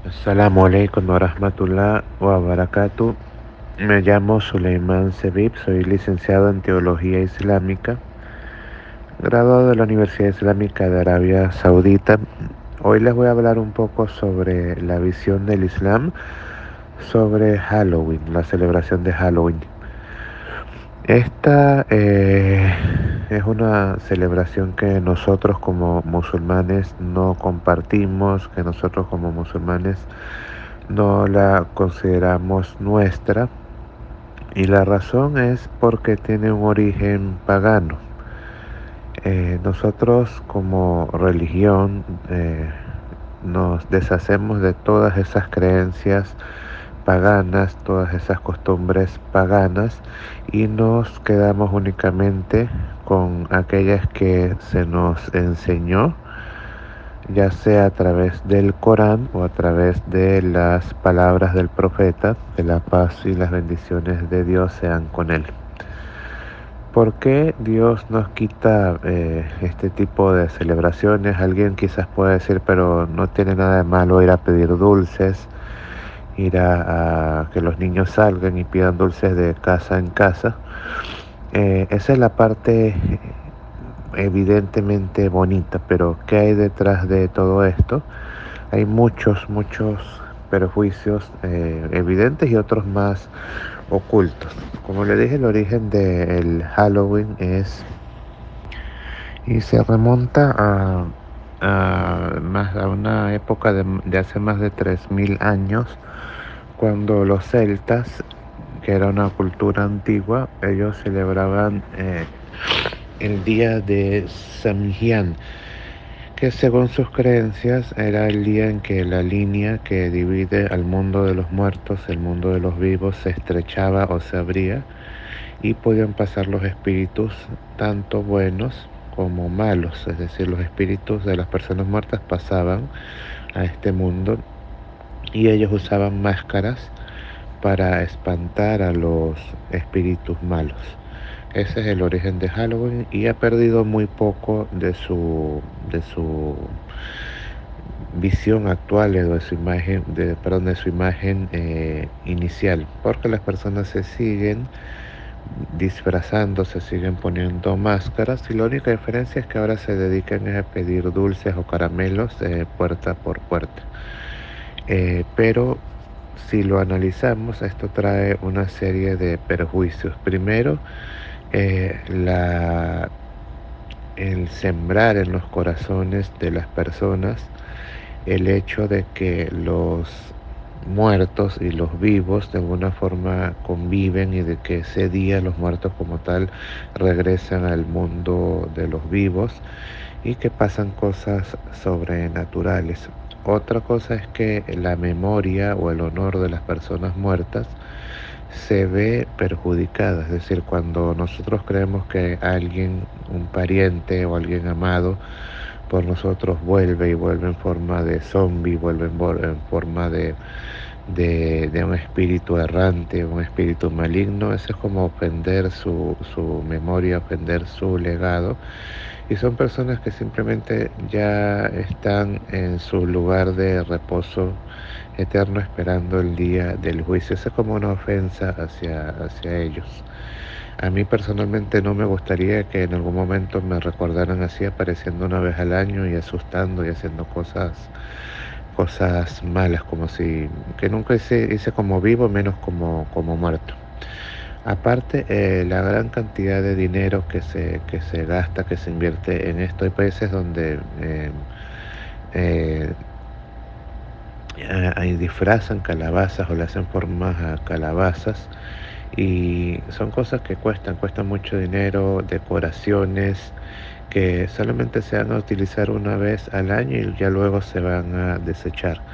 Assalamu alaikum wa rahmatullah wa barakatuh. Me llamo Suleiman Sebib, soy licenciado en Teología Islámica, graduado de la Universidad Islámica de Arabia Saudita. Hoy les voy a hablar un poco sobre la visión del Islam sobre Halloween, la celebración de Halloween. Esta eh, es una celebración que nosotros como musulmanes no compartimos, que nosotros como musulmanes no la consideramos nuestra. Y la razón es porque tiene un origen pagano. Eh, nosotros como religión eh, nos deshacemos de todas esas creencias paganas, todas esas costumbres paganas y nos quedamos únicamente con aquellas que se nos enseñó, ya sea a través del Corán o a través de las palabras del profeta, que la paz y las bendiciones de Dios sean con él. ¿Por qué Dios nos quita eh, este tipo de celebraciones? Alguien quizás puede decir, pero no tiene nada de malo ir a pedir dulces, ir a, que los niños salgan y pidan dulces de casa en casa. Eh, esa es la parte evidentemente bonita, pero ¿qué hay detrás de todo esto? Hay muchos, muchos perjuicios eh, evidentes y otros más ocultos. Como le dije, el origen del Halloween es y se remonta a, más, a una época de, de hace más de 3.000 años cuando los celtas, que era una cultura antigua, ellos celebraban eh, el día de Samhain, que según sus creencias era el día en que la línea que divide al mundo de los muertos, el mundo de los vivos, se estrechaba o se abría y podían pasar los espíritus tanto buenos como malos, es decir, los espíritus de las personas muertas pasaban a este mundo y ellos usaban máscaras para espantar a los espíritus malos. Ese es el origen de Halloween y ha perdido muy poco de su, de su visión actual de su imagen, de, perdón, de su imagen eh, inicial, porque las personas se siguen disfrazando, se siguen poniendo máscaras y la única diferencia es que ahora se dedican a pedir dulces o caramelos eh, puerta por puerta. Eh, pero si lo analizamos, esto trae una serie de perjuicios. Primero, eh, el sembrar en los corazones de las personas el hecho de que los muertos y los vivos de alguna forma conviven y de que ese día los muertos como tal regresan al mundo de los vivos y que pasan cosas sobrenaturales. Otra cosa es que la memoria o el honor de las personas muertas se ve perjudicada, es decir, cuando nosotros creemos que alguien, un pariente o alguien amado por nosotros vuelve y vuelve en forma de zombie, vuelve en, forma de, de, un espíritu errante, un espíritu maligno, eso es como ofender su, su memoria, ofender su legado y son personas que simplemente ya están en su lugar de reposo eterno esperando el día del juicio. Eso es como una ofensa hacia, hacia ellos. A mí personalmente no me gustaría que en algún momento me recordaran así apareciendo una vez al año y asustando y haciendo cosas cosas malas como si que nunca hice, hice como vivo menos como, como muerto. Aparte, eh, la gran cantidad de dinero que se, que se gasta, que se invierte en esto, hay países donde eh, eh, ahí disfrazan calabazas o le hacen formas a calabazas y son cosas que cuestan, cuestan mucho dinero, decoraciones que solamente se van a utilizar una vez al año y ya luego se van a desechar.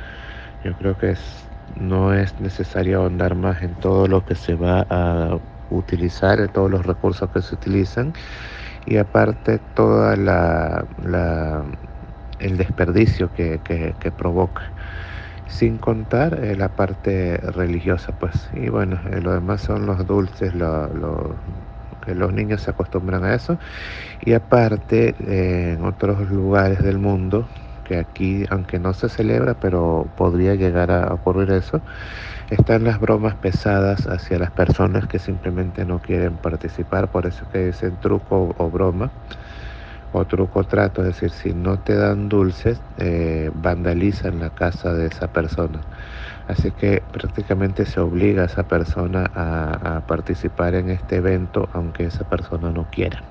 Yo creo que es no es necesario ahondar más en todo lo que se va a utilizar, en todos los recursos que se utilizan. Y aparte toda la, la el desperdicio que, que, provoca. Sin contar eh, la parte religiosa pues. Y bueno eh, lo demás son los dulces lo, que los niños se acostumbran a eso. Y aparte eh, en otros lugares del mundo que aquí, aunque no se celebra, pero podría llegar a ocurrir eso, están las bromas pesadas hacia las personas que simplemente no quieren participar, por eso que dicen truco o broma o truco trato, es decir, si no te dan dulces, eh, vandalizan la casa de esa persona. Así que prácticamente se obliga a esa persona a, participar en este evento, aunque esa persona no quiera.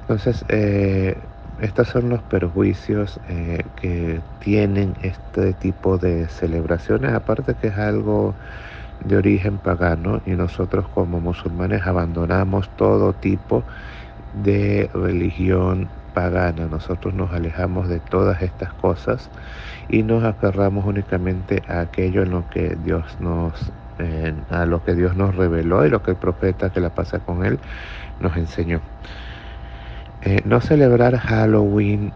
Entonces, eh, estos son los perjuicios eh, que tienen este tipo de celebraciones, aparte que es algo de origen pagano y nosotros como musulmanes abandonamos todo tipo de religión pagana. Nosotros nos alejamos de todas estas cosas y nos aferramos únicamente a aquello en lo que Dios nos a lo que Dios nos reveló y lo que el profeta que la pasa con él nos enseñó. Eh, no celebrar Halloween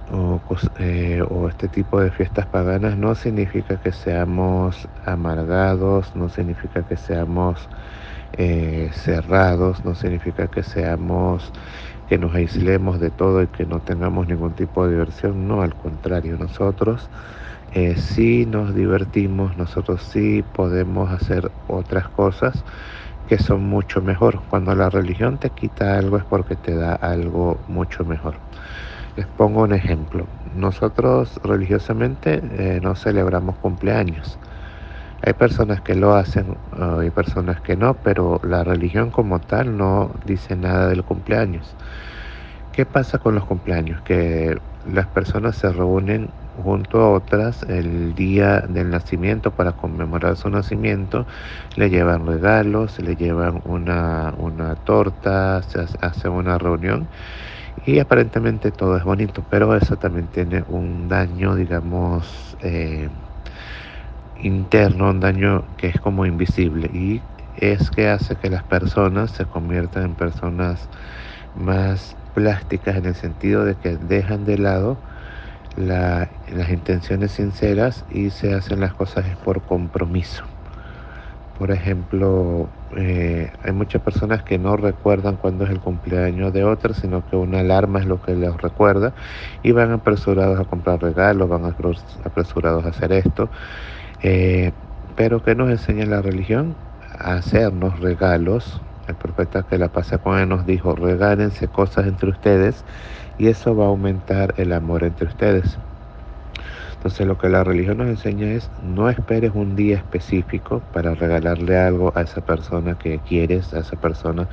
eh, o, este tipo de fiestas paganas no significa que seamos amargados, no significa que seamos eh, cerrados, no significa que seamos que nos aislemos de todo y que no tengamos ningún tipo de diversión, no, al contrario, nosotros eh, sí nos divertimos, nosotros sí podemos hacer otras cosas que son mucho mejor. Cuando la religión te quita algo es porque te da algo mucho mejor. Les pongo un ejemplo. Nosotros religiosamente eh, no celebramos cumpleaños. Hay personas que lo hacen, hay personas que no, pero la religión como tal no dice nada del cumpleaños. ¿Qué pasa con los cumpleaños? Que las personas se reúnen junto a otras el día del nacimiento para conmemorar su nacimiento, le llevan regalos, le llevan una, una torta, se hace una reunión y aparentemente todo es bonito, pero eso también tiene un daño, digamos, eh, interno, un daño que es como invisible y es que hace que las personas se conviertan en personas más plásticas en el sentido de que dejan de lado las intenciones sinceras y se hacen las cosas por compromiso. Por ejemplo, eh, hay muchas personas que no recuerdan cuándo es el cumpleaños de otras, sino que una alarma es lo que les recuerda y van apresurados a comprar regalos, van apresurados a hacer esto. Eh, pero ¿qué nos enseña la religión? A hacernos regalos el profeta que la pasa con él nos dijo, regálense cosas entre ustedes y eso va a aumentar el amor entre ustedes. Entonces lo que la religión nos enseña es no esperes un día específico para regalarle algo a esa persona que quieres, a esa persona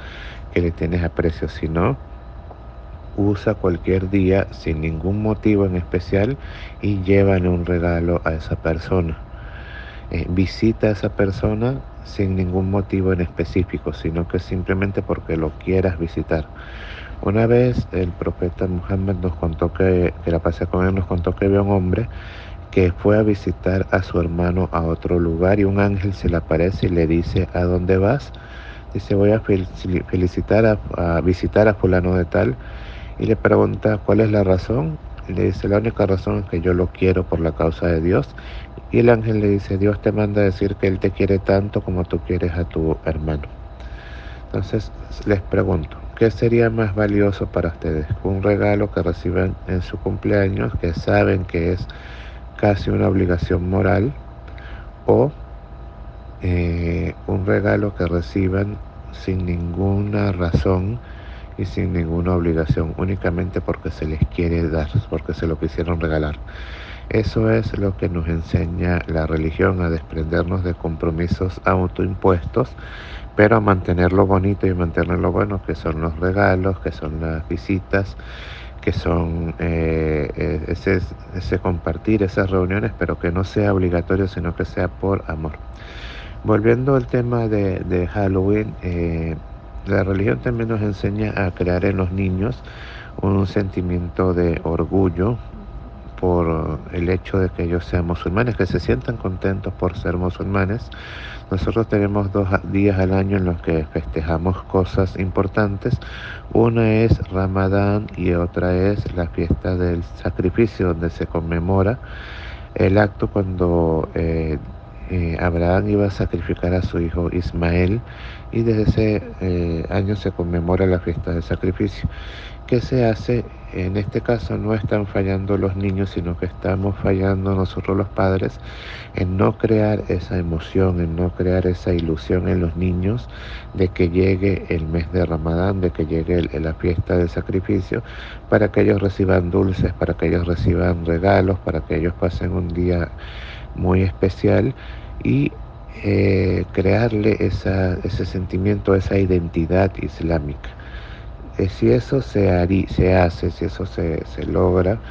que le tienes aprecio, sino usa cualquier día sin ningún motivo en especial y llévale un regalo a esa persona. Eh, visita a esa persona sin ningún motivo en específico, sino que simplemente porque lo quieras visitar. Una vez el profeta Muhammad nos contó que, que la pasé con él, nos contó que vio un hombre que fue a visitar a su hermano a otro lugar y un ángel se le aparece y le dice, ¿a dónde vas? Dice, voy a felicitar a, a visitar a fulano de tal y le pregunta, ¿cuál es la razón? le dice, la única razón es que yo lo quiero por la causa de Dios. Y el ángel le dice, Dios te manda a decir que Él te quiere tanto como tú quieres a tu hermano. Entonces les pregunto, ¿qué sería más valioso para ustedes? ¿Un regalo que reciben en su cumpleaños, que saben que es casi una obligación moral? ¿O eh, un regalo que reciban sin ninguna razón? y sin ninguna obligación, únicamente porque se les quiere dar, porque se lo quisieron regalar. Eso es lo que nos enseña la religión, a desprendernos de compromisos autoimpuestos, pero a mantener lo bonito y mantener lo bueno, que son los regalos, que son las visitas, que son eh, eh, ese, compartir esas reuniones, pero que no sea obligatorio, sino que sea por amor. Volviendo al tema de, de Halloween, eh, la religión también nos enseña a crear en los niños un sentimiento de orgullo por el hecho de que ellos sean musulmanes, que se sientan contentos por ser musulmanes. Nosotros tenemos dos días al año en los que festejamos cosas importantes. Una es Ramadán y otra es la fiesta del sacrificio, donde se conmemora el acto cuando eh, eh, Abraham iba a sacrificar a su hijo Ismael y desde ese eh, año se conmemora la fiesta del sacrificio. ¿Qué se hace? En este caso no están fallando los niños, sino que estamos fallando nosotros los padres en no crear esa emoción, en no crear esa ilusión en los niños de que llegue el mes de Ramadán, de que llegue la fiesta del sacrificio, para que ellos reciban dulces, para que ellos reciban regalos, para que ellos pasen un día muy especial y eh, crearle ese sentimiento, esa identidad islámica. Eh, si eso se, hace, si eso se, se logra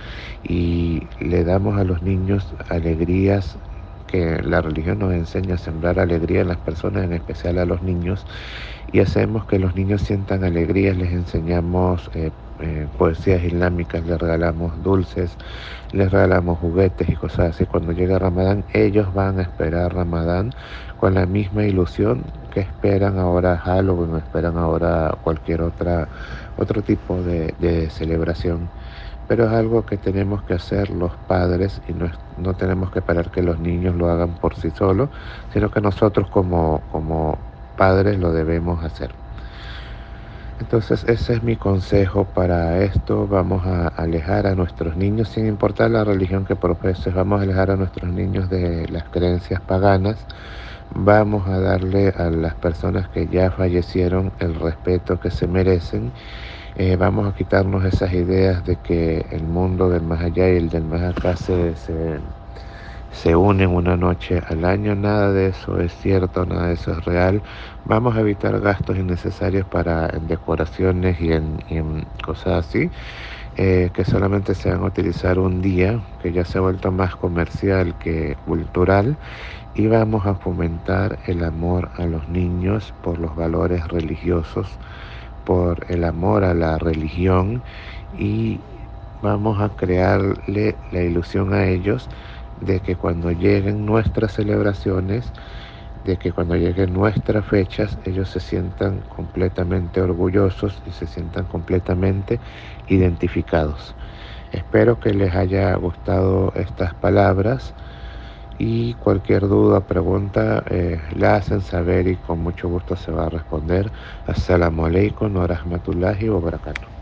y le damos a los niños alegrías que la religión nos enseña a sembrar alegría en las personas, en especial a los niños, y hacemos que los niños sientan alegría, les enseñamos eh, eh, poesías islámicas, les regalamos dulces, les regalamos juguetes y cosas así. Cuando llega Ramadán, ellos van a esperar Ramadán con la misma ilusión que esperan ahora Halloween, esperan ahora cualquier otra, otro tipo de, de celebración pero es algo que tenemos que hacer los padres y no, no, tenemos que esperar que los niños lo hagan por sí solos, sino que nosotros como, como padres lo debemos hacer. Entonces ese es mi consejo para esto. Vamos a alejar a nuestros niños, sin importar la religión que profeses, vamos a alejar a nuestros niños de las creencias paganas. Vamos a darle a las personas que ya fallecieron el respeto que se merecen eh, vamos a quitarnos esas ideas de que el mundo del más allá y el del más acá se, se, unen una noche al año. Nada de eso es cierto, nada de eso es real. Vamos a evitar gastos innecesarios para en decoraciones y en, cosas así. Eh, que solamente se van a utilizar un día, que ya se ha vuelto más comercial que cultural, y vamos a fomentar el amor a los niños por los valores religiosos por el amor a la religión y vamos a crearle la ilusión a ellos de que cuando lleguen nuestras celebraciones, de que cuando lleguen nuestras fechas, ellos se sientan completamente orgullosos y se sientan completamente identificados. Espero que les haya gustado estas palabras y cualquier duda, pregunta, eh, la hacen saber y con mucho gusto se va a responder. Assalamu alaikum wa rahmatullahi wa barakatuh.